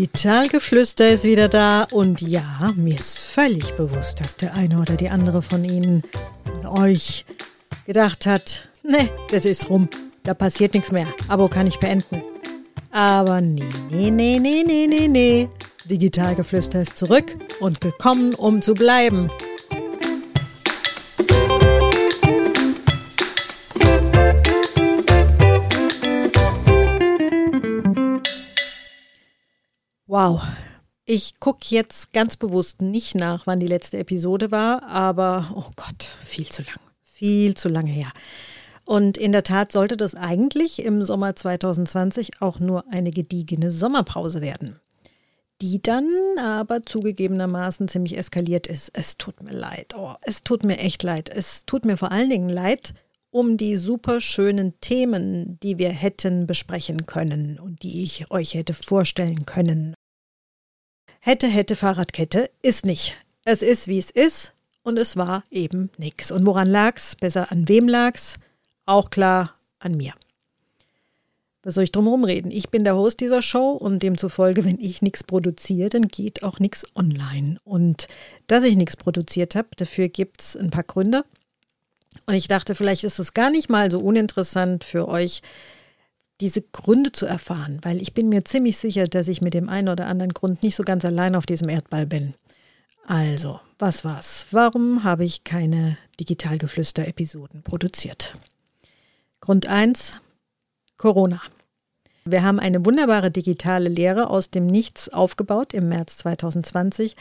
Digitalgeflüster ist wieder da und ja, mir ist völlig bewusst, dass der eine oder die andere von Ihnen, von euch, gedacht hat, ne, das ist rum, da passiert nichts mehr, Abo kann ich beenden. Aber nee, nee, nee, nee, nee, nee, nee. Digitalgeflüster ist zurück und gekommen, um zu bleiben. Wow. Ich gucke jetzt ganz bewusst nicht nach, wann die letzte Episode war, aber oh Gott, viel zu lang. Viel zu lange her. Und in der Tat sollte das eigentlich im Sommer 2020 auch nur eine gediegene Sommerpause werden, die dann aber zugegebenermaßen ziemlich eskaliert ist. Es tut mir leid. Oh, es tut mir echt leid. Es tut mir vor allen Dingen leid um die super schönen Themen, die wir hätten besprechen können und die ich euch hätte vorstellen können. Hätte, hätte Fahrradkette ist nicht. Es ist, wie es ist und es war eben nichts. Und woran lag's? Besser an wem lag's? Auch klar an mir. Was soll ich drum reden? Ich bin der Host dieser Show und demzufolge, wenn ich nichts produziere, dann geht auch nichts online. Und dass ich nichts produziert habe, dafür gibt es ein paar Gründe. Und ich dachte, vielleicht ist es gar nicht mal so uninteressant für euch, diese Gründe zu erfahren, weil ich bin mir ziemlich sicher, dass ich mit dem einen oder anderen Grund nicht so ganz allein auf diesem Erdball bin. Also, was war's? Warum habe ich keine Digitalgeflüster-Episoden produziert? Grund 1, Corona. Wir haben eine wunderbare digitale Lehre aus dem Nichts aufgebaut im März 2020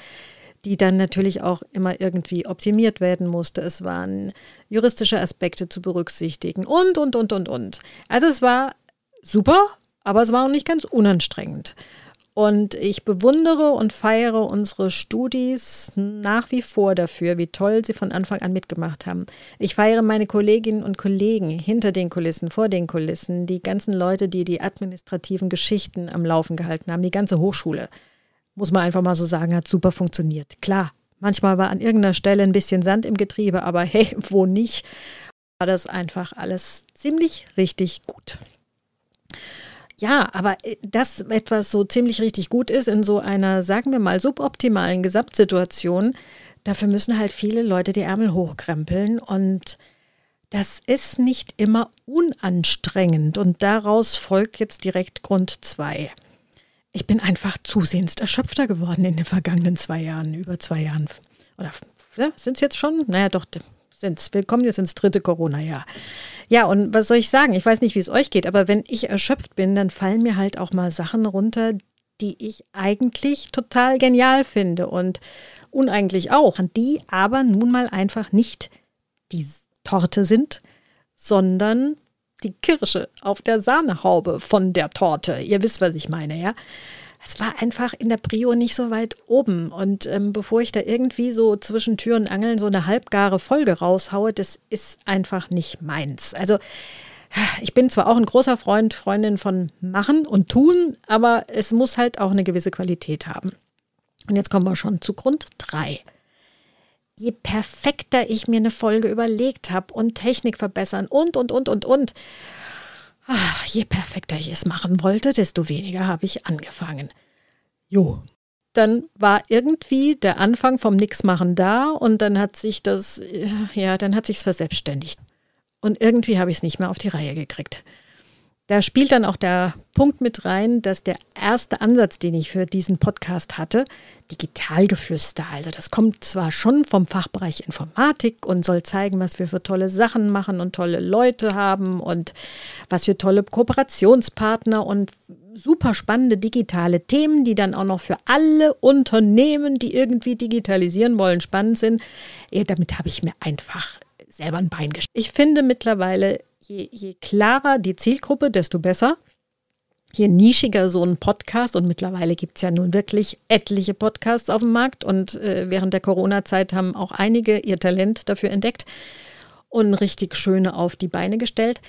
die dann natürlich auch immer irgendwie optimiert werden musste. Es waren juristische Aspekte zu berücksichtigen und, und, und, und, und. Also es war super, aber es war auch nicht ganz unanstrengend. Und ich bewundere und feiere unsere Studis nach wie vor dafür, wie toll sie von Anfang an mitgemacht haben. Ich feiere meine Kolleginnen und Kollegen hinter den Kulissen, vor den Kulissen, die ganzen Leute, die die administrativen Geschichten am Laufen gehalten haben, die ganze Hochschule. Muss man einfach mal so sagen, hat super funktioniert. Klar, manchmal war an irgendeiner Stelle ein bisschen Sand im Getriebe, aber hey, wo nicht, war das einfach alles ziemlich richtig gut. Ja, aber äh, dass etwas so ziemlich richtig gut ist in so einer, sagen wir mal, suboptimalen Gesamtsituation, dafür müssen halt viele Leute die Ärmel hochkrempeln und das ist nicht immer unanstrengend und daraus folgt jetzt direkt Grund zwei. Ich bin einfach zusehends erschöpfter geworden in den vergangenen zwei Jahren, über zwei Jahren. Oder ja, sind es jetzt schon? Naja, doch, sind es. Wir kommen jetzt ins dritte Corona-Jahr. Ja, und was soll ich sagen? Ich weiß nicht, wie es euch geht, aber wenn ich erschöpft bin, dann fallen mir halt auch mal Sachen runter, die ich eigentlich total genial finde und uneigentlich auch, die aber nun mal einfach nicht die Torte sind, sondern die Kirsche auf der Sahnehaube von der Torte. Ihr wisst, was ich meine, ja? Es war einfach in der Prio nicht so weit oben. Und ähm, bevor ich da irgendwie so zwischen Tür und Angeln so eine halbgare Folge raushaue, das ist einfach nicht meins. Also ich bin zwar auch ein großer Freund, Freundin von Machen und Tun, aber es muss halt auch eine gewisse Qualität haben. Und jetzt kommen wir schon zu Grund 3. Je perfekter ich mir eine Folge überlegt habe und Technik verbessern und, und, und, und, und, Ach, je perfekter ich es machen wollte, desto weniger habe ich angefangen. Jo. Dann war irgendwie der Anfang vom Nixmachen da und dann hat sich das, ja, dann hat sich's verselbstständigt. Und irgendwie habe ich es nicht mehr auf die Reihe gekriegt. Da spielt dann auch der Punkt mit rein, dass der erste Ansatz, den ich für diesen Podcast hatte, Digitalgeflüster, also das kommt zwar schon vom Fachbereich Informatik und soll zeigen, was wir für tolle Sachen machen und tolle Leute haben und was für tolle Kooperationspartner und super spannende digitale Themen, die dann auch noch für alle Unternehmen, die irgendwie digitalisieren wollen, spannend sind. Ja, damit habe ich mir einfach selber ein Bein gestellt. Ich finde mittlerweile, je, je klarer die Zielgruppe, desto besser. Je nischiger so ein Podcast, und mittlerweile gibt es ja nun wirklich etliche Podcasts auf dem Markt, und äh, während der Corona-Zeit haben auch einige ihr Talent dafür entdeckt und richtig schöne auf die Beine gestellt.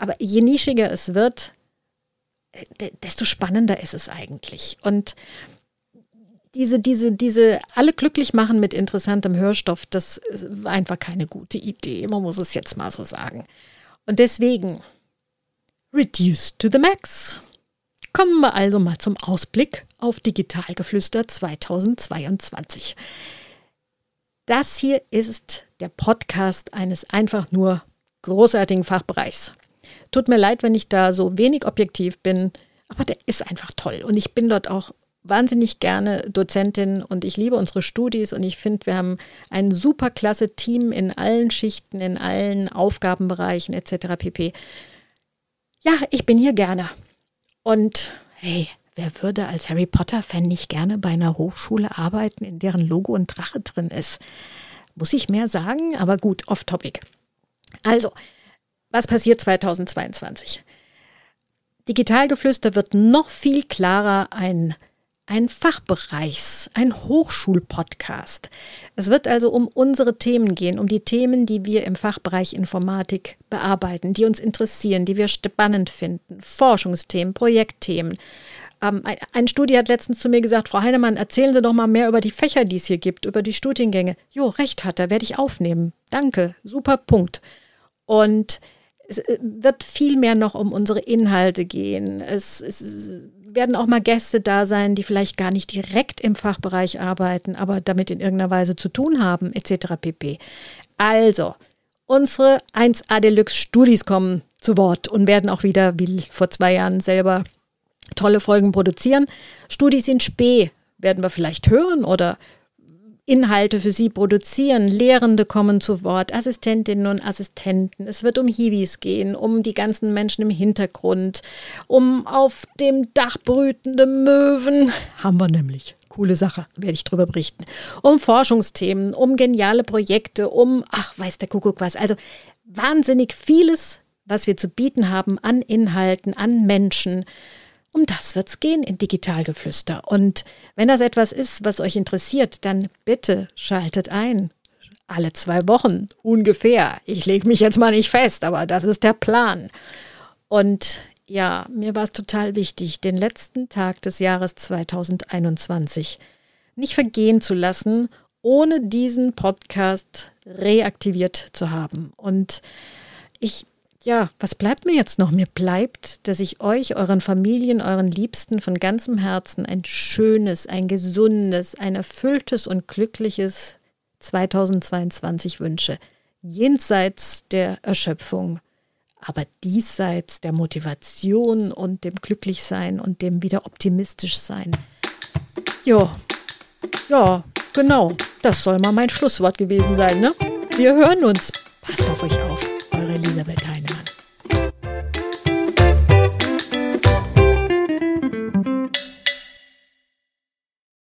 Aber je nischiger es wird, äh, desto spannender ist es eigentlich. Und diese, diese, diese alle glücklich machen mit interessantem Hörstoff, das war einfach keine gute Idee. Man muss es jetzt mal so sagen. Und deswegen, reduce to the max. Kommen wir also mal zum Ausblick auf Digitalgeflüster 2022. Das hier ist der Podcast eines einfach nur großartigen Fachbereichs. Tut mir leid, wenn ich da so wenig objektiv bin, aber der ist einfach toll. Und ich bin dort auch wahnsinnig gerne Dozentin und ich liebe unsere Studis und ich finde, wir haben ein super klasse Team in allen Schichten, in allen Aufgabenbereichen etc. pp. Ja, ich bin hier gerne. Und hey, wer würde als Harry Potter-Fan nicht gerne bei einer Hochschule arbeiten, in deren Logo ein Drache drin ist? Muss ich mehr sagen, aber gut, off-topic. Also, was passiert 2022? Digitalgeflüster wird noch viel klarer ein ein Fachbereichs-, ein Hochschulpodcast. Es wird also um unsere Themen gehen, um die Themen, die wir im Fachbereich Informatik bearbeiten, die uns interessieren, die wir spannend finden, Forschungsthemen, Projektthemen. Ähm, ein, ein Studi hat letztens zu mir gesagt, Frau Heinemann, erzählen Sie doch mal mehr über die Fächer, die es hier gibt, über die Studiengänge. Jo, recht hat er, werde ich aufnehmen. Danke, super Punkt. Und es äh, wird viel mehr noch um unsere Inhalte gehen. Es, es werden auch mal Gäste da sein, die vielleicht gar nicht direkt im Fachbereich arbeiten, aber damit in irgendeiner Weise zu tun haben, etc. pp. Also, unsere 1A Deluxe Studis kommen zu Wort und werden auch wieder, wie vor zwei Jahren selber, tolle Folgen produzieren. Studis in Spee werden wir vielleicht hören oder Inhalte für sie produzieren. Lehrende kommen zu Wort, Assistentinnen und Assistenten. Es wird um Hibis gehen, um die ganzen Menschen im Hintergrund, um auf dem Dach brütende Möwen. Haben wir nämlich. Coole Sache, werde ich drüber berichten. Um Forschungsthemen, um geniale Projekte, um, ach, weiß der Kuckuck was. Also wahnsinnig vieles, was wir zu bieten haben an Inhalten, an Menschen. Um das wird's gehen in Digitalgeflüster. Und wenn das etwas ist, was euch interessiert, dann bitte schaltet ein. Alle zwei Wochen ungefähr. Ich lege mich jetzt mal nicht fest, aber das ist der Plan. Und ja, mir war es total wichtig, den letzten Tag des Jahres 2021 nicht vergehen zu lassen, ohne diesen Podcast reaktiviert zu haben. Und ich ja, was bleibt mir jetzt noch? Mir bleibt, dass ich euch, euren Familien, euren Liebsten von ganzem Herzen ein schönes, ein gesundes, ein erfülltes und glückliches 2022 wünsche. Jenseits der Erschöpfung, aber diesseits der Motivation und dem Glücklichsein und dem wieder optimistisch sein. Ja, ja, genau. Das soll mal mein Schlusswort gewesen sein, ne? Wir hören uns. Passt auf euch auf. Eure Elisabeth Heinemann.